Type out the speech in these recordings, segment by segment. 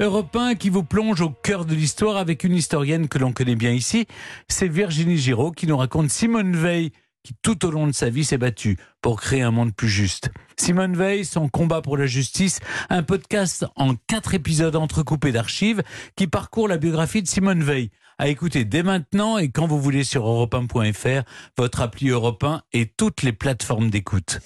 Europe 1 qui vous plonge au cœur de l'histoire avec une historienne que l'on connaît bien ici. C'est Virginie Giraud qui nous raconte Simone Veil qui tout au long de sa vie s'est battue pour créer un monde plus juste. Simone Veil, son combat pour la justice, un podcast en quatre épisodes entrecoupés d'archives qui parcourt la biographie de Simone Veil. À écouter dès maintenant et quand vous voulez sur europe1.fr, votre appli Europe 1 et toutes les plateformes d'écoute.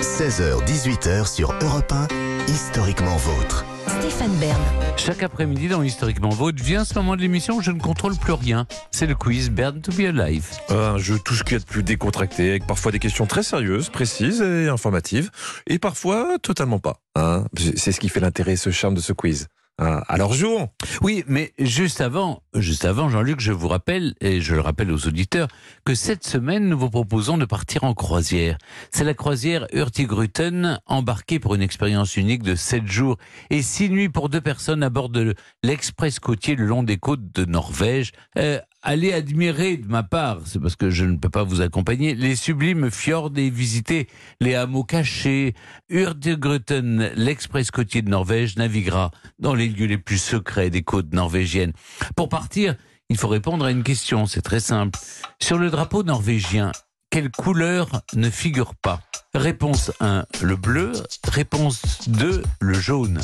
16h, 18h sur Europe 1, historiquement vôtre. Stéphane Bern. Chaque après-midi dans Historiquement Vôtre vient ce moment de l'émission où je ne contrôle plus rien. C'est le quiz Bern to be alive. Un jeu tout ce qu'il y a de plus décontracté, avec parfois des questions très sérieuses, précises et informatives, et parfois totalement pas. hein. C'est ce qui fait l'intérêt et ce charme de ce quiz. Hein. Alors jouons Oui, mais juste avant, juste avant, Jean-Luc, je vous rappelle, et je le rappelle aux auditeurs, que cette semaine, nous vous proposons de partir en croisière. C'est la croisière Hurtigruten, embarquée pour une expérience unique de 7 jours et 6 nuits pour deux personnes à bord de l'express côtier le long des côtes de Norvège. Euh, allez admirer de ma part, c'est parce que je ne peux pas vous accompagner, les sublimes fjords et visiter les hameaux cachés. Hurtigruten, l'express côtier de Norvège, naviguera dans les lieux les plus secrets des côtes norvégiennes. Pour partir, il faut répondre à une question, c'est très simple. Sur le drapeau norvégien, quelle couleur ne figure pas Réponse 1, le bleu. Réponse 2, le jaune.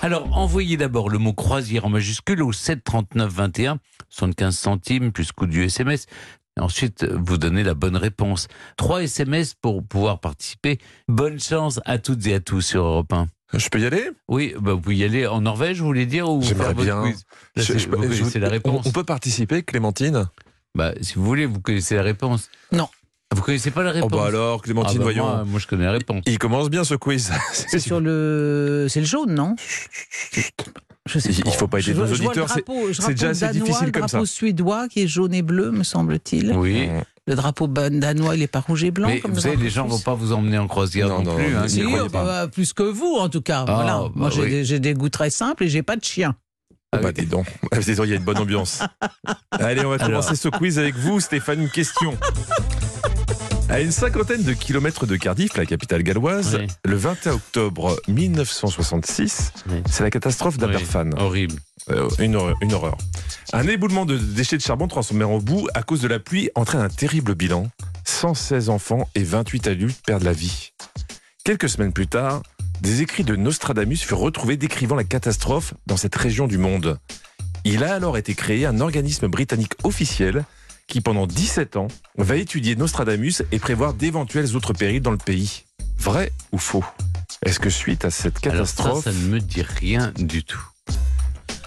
Alors, envoyez d'abord le mot croisière en majuscule au 73921, 75 centimes plus coût du SMS. Ensuite, vous donnez la bonne réponse. Trois SMS pour pouvoir participer. Bonne chance à toutes et à tous sur Europe 1. Je peux y aller? Oui, bah, vous pouvez y aller en Norvège, vous voulez dire ou J'aimerais bien. quiz? Là, Je- c'est- je- vous je- la on- réponse. On, peut participer, Clémentine? Bah, si vous voulez, vous connaissez la réponse. Non. Vous connaissez pas la Oh réponse bah alors, Ah Clémentine, bah, voyons. Moi, moi, je connais la réponse. Il commence bien ce quiz. C'est sur le. C'est le jaune, non? Je sais Il- pas. il faut pas aider nos le auditeurs, c'est- drapeau- drapeau déjà assez danois, difficile le comme drapeau ça. suédois qui est jaune et bleu, me semble-t-il. Oui. Le drapeau danois, il n'est pas rouge et blanc. Mais comme vous le savez, drapeau les gens vont suisse. pas vous emmener en croisière non, Non, non, plus. hein, Si, pas. bah, plus que vous, en tout cas. Ah, voilà. bah Moi, j'ai oui. des, goûts très simples et j'ai pas de chien. Oh Ah bah dis donc, il y a une bonne ambiance. Allez, on va commencer ce quiz avec vous, Stéphane. Une question. À une cinquantaine de kilomètres de Cardiff, la capitale galloise, Oui. le 21 octobre 1966, Oui. c'est la catastrophe d'Aberfan. Oui, horrible. Euh, une, horreur, une horreur. Un éboulement de déchets de charbon transformé en boue à cause de la pluie entraîne un terrible bilan. 116 enfants et 28 adultes perdent la vie. Quelques semaines plus tard, des écrits de Nostradamus furent retrouvés décrivant la catastrophe dans cette région du monde. Il a alors été créé un organisme britannique officiel qui, pendant 17 ans, va étudier Nostradamus et prévoir d'éventuels autres périls dans le pays. Vrai ou faux? Est-ce que suite à cette Alors ça, catastrophe, ça ne me dit rien du tout.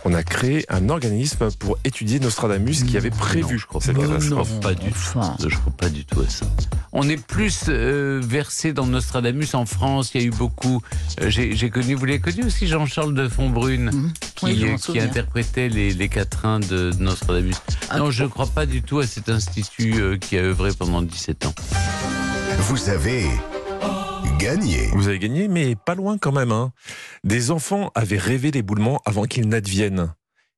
on a créé un organisme pour étudier Nostradamus qui avait prévu Non, je crois cette catastrophe. Non, pas du tout. Enfin. Je crois pas du tout à ça. On est plus euh, versé dans Nostradamus en France. Il y a eu beaucoup. euh, J'ai connu, vous l'avez connu aussi, Jean-Charles de Fontbrune, Mhm. Qui, Oui, euh, qui interprétait les, les quatrains de Nostradamus. Ah. Non, je ne crois pas du tout à cet institut euh, qui a œuvré pendant 17 ans. Vous avez gagné. Vous avez gagné, mais pas loin quand même. hein. Des enfants avaient rêvé l'éboulement avant qu'il n'advienne.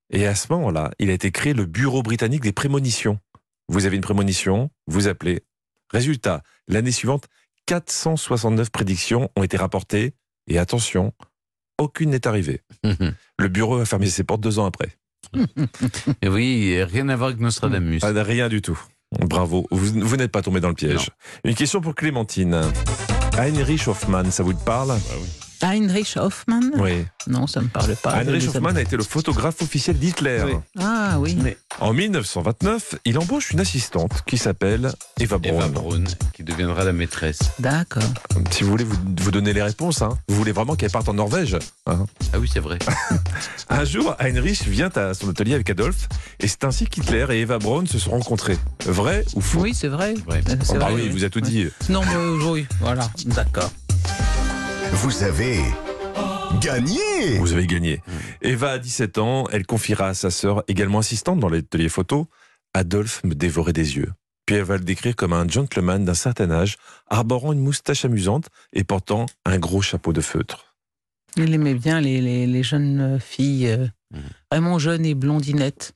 Et à ce moment-là, il a été créé le Bureau britannique des prémonitions. Vous avez une prémonition, vous appelez. Résultat, l'année suivante, 469 prédictions ont été rapportées. Et attention, aucune n'est arrivée. Le bureau a fermé ses portes deux ans après. Et oui, rien à voir avec Nostradamus. Ah, rien du tout. Bravo, vous, vous n'êtes pas tombé dans le piège. Une question pour Clémentine. Heinrich Hoffmann, ça vous parle? Heinrich Hoffmann Oui. Non, ça ne me parle pas. Heinrich Hoffmann a été le photographe officiel d'Hitler. Oui. Ah oui. En 1929, il embauche une assistante qui s'appelle Eva Braun. Eva Braun, qui deviendra la maîtresse. D'accord. Si vous voulez vous, vous donner les réponses, hein. vous voulez vraiment qu'elle parte en Norvège. hein. Ah oui, c'est vrai. Un jour, Heinrich vient à son atelier avec Adolphe et c'est ainsi qu'Hitler et Eva Braun se sont rencontrés. Vrai ou faux? Oui, c'est vrai. Ouais. Euh, c'est Oh, bah vrai, oui, oui. il vous a tout Ouais. dit. Non, mais oui, voilà. D'accord. Vous avez gagné. Vous avez gagné. Eva a 17 ans, elle confiera à sa sœur, également assistante dans l'atelier photo, Adolphe me dévorait des yeux. Puis elle va le décrire comme un gentleman d'un certain âge, arborant une moustache amusante et portant un gros chapeau de feutre. Il aimait bien les, les, les jeunes filles, euh, Mhm. vraiment jeunes et blondinettes.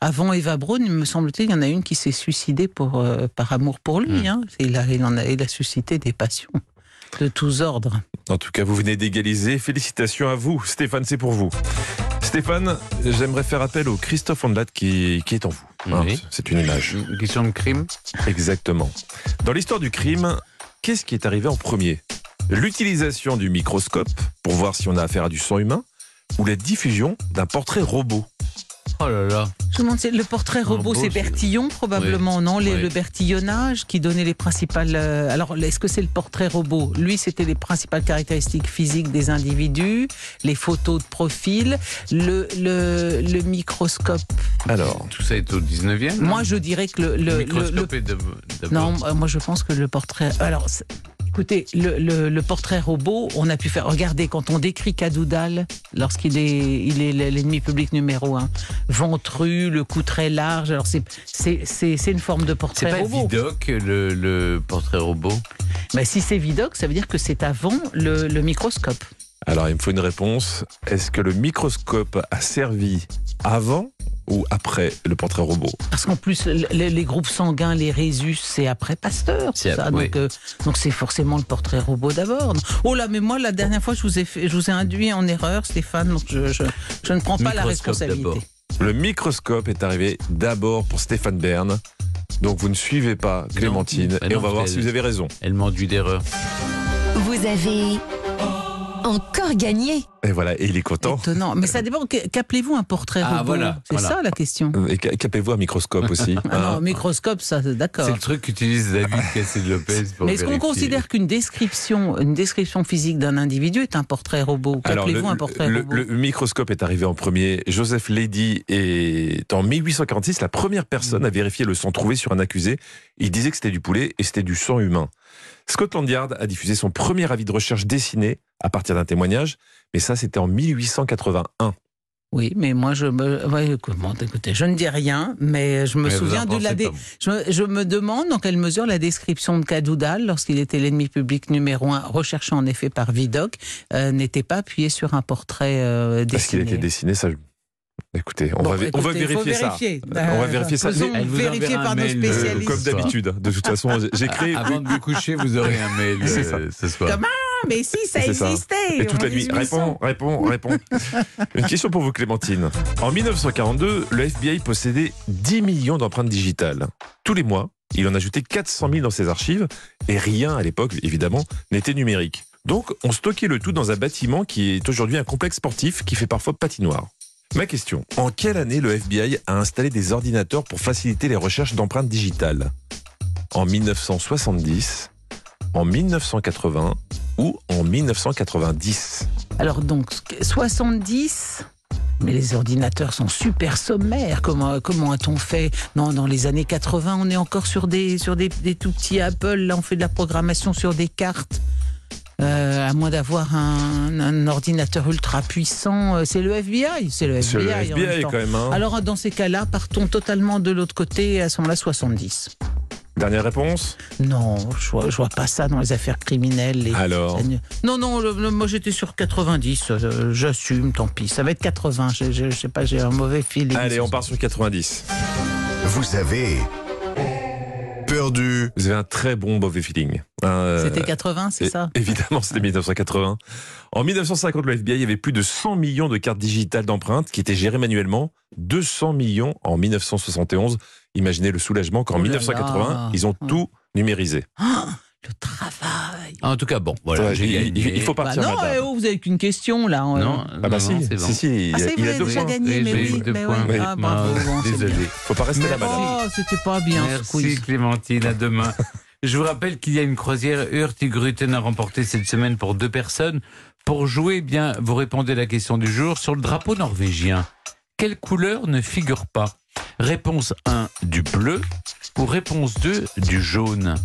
Avant Eva Braun, il me semble-t-il, il y en a une qui s'est suicidée pour, euh, par amour pour lui. Mhm. hein. Il, a, il, en a, il a suscité des passions. De tous ordres. En tout cas, vous venez d'égaliser. Félicitations à vous. Stéphane, c'est pour vous. Stéphane, j'aimerais faire appel au Christophe Ondelat qui, qui est en vous. Hein, Oui. c'est une image. Une question de crime Exactement. Dans l'histoire du crime, qu'est-ce qui est arrivé en premier? L'utilisation du microscope pour voir si on a affaire à du sang humain ou la diffusion d'un portrait robot? Oh là là. Je me demande, le portrait robot, c'est Bertillon probablement, non Les- Oui. Le Bertillonnage qui donnait les principales. euh, alors, est-ce que c'est le portrait robot? Lui, c'était les principales caractéristiques physiques des individus, les photos de profil, le, le, le microscope. Alors, Tout ça est au 19e Moi, je dirais que le. le, microscope est de- d'abord. non, moi, je pense que le portrait. Alors. C'est- Écoutez, le, le- le portrait robot, on a pu faire. Regardez, quand on décrit Cadoudal, lorsqu'il est, il est l'ennemi public numéro un, ventru, le cou très large. Alors c'est c'est c'est c'est une forme de C'est portrait pas robot. Vidoc, le, le portrait robot Mais si c'est Vidoc, ça veut dire que c'est avant le, le microscope. alors il me faut une réponse. Est-ce que le microscope a servi avant ou après le portrait robot Parce qu'en plus, le- le- les groupes sanguins, les résus, c'est après Pasteur. C'est ça. Donc, euh, donc c'est forcément le portrait robot d'abord. Oh là, mais moi, la dernière fois, je vous ai, fait, je vous ai induit en erreur, Stéphane. Donc je, je, je ne prends pas la Microscope responsabilité. Le microscope est arrivé d'abord pour Stéphane Bern. Donc vous ne suivez pas Clémentine bah et non, on va voir elle- si vous avez raison. Elle m'enduit d'erreur. Vous avez encore gagné. Et voilà, et il est content. Étonnant. Mais ça dépend. Qu'appelez-vous un portrait Ah, robot voilà, C'est voilà. ça la question. Et ca- capez-vous un microscope aussi. Ah hein. non, microscope, ça, d'accord. C'est le truc qu'utilise David Cassel-Lopez pour Mais est-ce qu'on considère qu'une description, une description physique d'un individu est un portrait robot le, Qu'appelez-vous un portrait le- robot le microscope est arrivé en premier. Joseph Lady est en 1846 la première personne à vérifier le sang trouvé sur un accusé. Il disait que c'était du poulet et c'était du sang humain. Scotland Yard a diffusé son premier avis de recherche dessiné à partir d'un témoignage, mais ça c'était en 1881. Oui, mais moi, je me. ouais, comment, écoutez, je ne dis rien, mais je me Mais souviens en de la. dé-. Je, me- je me demande dans quelle mesure la description de Cadoudal, lorsqu'il était l'ennemi public numéro un, recherché en effet par Vidocq, euh, n'était pas appuyé sur un portrait euh, Parce qu'il a dessiné. été dessiné, ça. Écoutez, on, Bon, va, vé- on va écoutez, vérifier ça. vérifier. On va Euh, vérifier ça. faisons Elle vous vérifier enverra par nos mail, euh, Euh, spécialistes. comme d'habitude. De toute façon, j'ai- créé. Avant de vous coucher, vous aurez un mail C'est ça. euh, ce soir. Comment Ah, mais si, ça C'est ça. existait Et toute la nuit. 1800. Réponds, réponds, réponds. Une question pour vous, Clémentine. En 1942, le FBI possédait 10 millions d'empreintes digitales. Tous les mois, il en ajoutait 400 000 dans ses archives, et rien à l'époque, évidemment, n'était numérique. Donc, on stockait le tout dans un bâtiment qui est aujourd'hui un complexe sportif qui fait parfois patinoire. Ma question, en quelle année le FBI a installé des ordinateurs pour faciliter les recherches d'empreintes digitales? En 1970, en 1980 ou en 1990 Alors donc, 70 mais les ordinateurs sont super sommaires. Comment, comment a-t-on fait? Non, Dans les années 80, on est encore sur des, sur des, des tout petits Apple. Là, on fait de la programmation sur des cartes. Euh, à moins d'avoir un, un ordinateur ultra puissant, euh, c'est le FBI. C'est le FBI. le en même FBI temps. quand même. hein. Alors, dans ces cas-là, partons totalement de l'autre côté, à ce moment-là, 70. Dernière réponse Non, je vois, je vois pas ça dans les affaires criminelles. les- Alors Non, non, le- le- moi j'étais sur 90, euh, j'assume, tant pis. Ça va être 80, je, je, je sais pas, j'ai un mauvais feeling. Allez, on part sur 90. Vous avez perdu. Vous avez un très bon mauvais feeling. Euh, C'était 80, c'est ça? Évidemment, c'était 1980. En 1950, le FBI avait plus de 100 millions de cartes digitales d'empreintes qui étaient gérées manuellement. 200 millions en 1971. Imaginez le soulagement qu'en Oh là 1980, là. ils ont tout numérisé. Le travail En tout cas, bon, voilà, Ouais, j'ai il, gagné. il- il faut Bah partir, non, madame. eh oh, vous avez qu'une question là. euh. Non, Ah bah non, si, non, c'est bon. si, si, il, Ah, y a- c'est il a vrai, deux déjà points. gagné, mais oui. eu deux mais points. oui. Ah, bravo, Non, bon, c'est désolé. bien. Faut pas rester là, madame. Oh, c'était pas bien ce Merci. Clémentine, à demain. Je vous rappelle qu'il y a une croisière Hurtigruten à remporter cette semaine pour deux personnes. Pour jouer, eh bien, vous répondez à la question du jour sur le drapeau norvégien. Quelle couleur ne figure pas? Réponse 1, du bleu ou réponse 2, du jaune?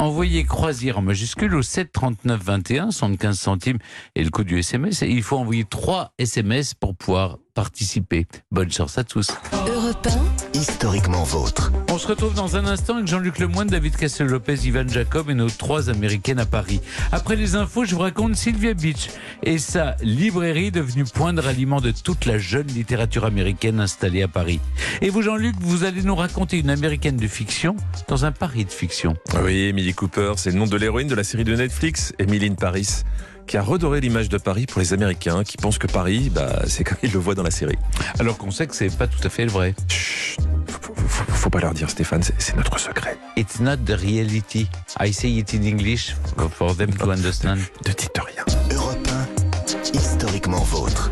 Envoyez croisière en majuscule au 7 39 21, 75 centimes et le coût du SMS. Il faut envoyer 3 SMS pour pouvoir participer. Bonne chance à tous. Europe Historiquement vôtre. On se retrouve dans un instant avec Jean-Luc Lemoyne, David Castel-Lopez, Ivan Jacob et nos trois américaines à Paris. Après les infos, je vous raconte Sylvia Beach et sa librairie devenue point de ralliement de toute la jeune littérature américaine installée à Paris. Et vous, Jean-Luc, vous allez nous raconter une américaine de fiction dans un Paris de fiction. Oui, Emily Cooper, c'est le nom de l'héroïne de la série de Netflix, Emily in Paris, qui a redoré l'image de Paris pour les Américains qui pensent que Paris, bah, c'est comme ils le voient dans la série. Alors qu'on sait que c'est pas tout à fait le vrai. Chut, faut, pas leur dire, Stéphane, c'est notre secret. It's not the reality. I say it in English for them to understand. Ne dites rien. Europe 1, historiquement vôtre.